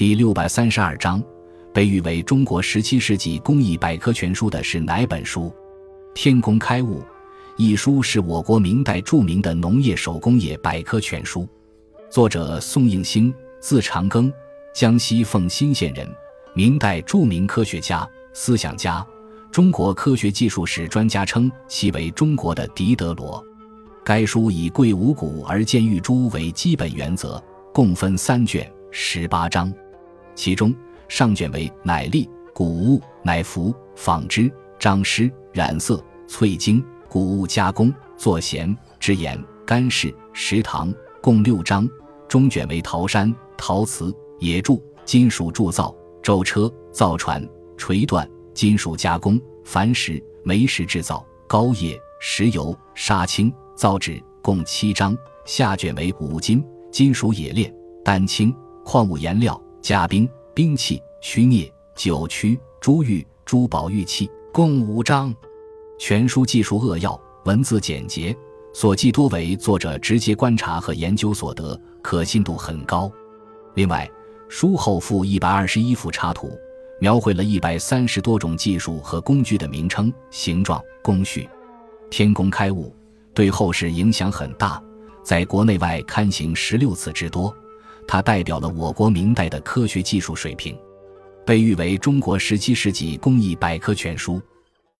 第六百三十二章，被誉为中国十七世纪工艺百科全书的是哪本书？《天工开物》一书是我国明代著名的农业手工业百科全书，作者宋应星，字长庚，江西奉新县人，明代著名科学家、思想家。中国科学技术史专家称其为中国的狄德罗。该书以贵五谷而见玉珠为基本原则，共分三卷，十八章。其中上卷为奶粒、谷物、奶服、纺织、张师、染色、翠晶、谷物加工、做咸、制盐、干式、食糖，共六章。中卷为陶山、陶瓷、冶铸、金属铸造、舟车、造船、锤锻、金属加工、矾石、煤石制造、膏液、石油、砂青、造纸，共七章。下卷为五金、金属冶炼、丹青、矿物颜料。甲兵、兵器、虚镍、酒曲、珠玉、珠宝玉器，共五章。全书技术扼要，文字简洁，所记多为作者直接观察和研究所得，可信度很高。另外，书后附一百二十一幅插图，描绘了一百三十多种技术和工具的名称、形状、工序。天工开物对后世影响很大，在国内外刊行十六次之多。它代表了我国明代的科学技术水平，被誉为中国十七世纪工艺百科全书。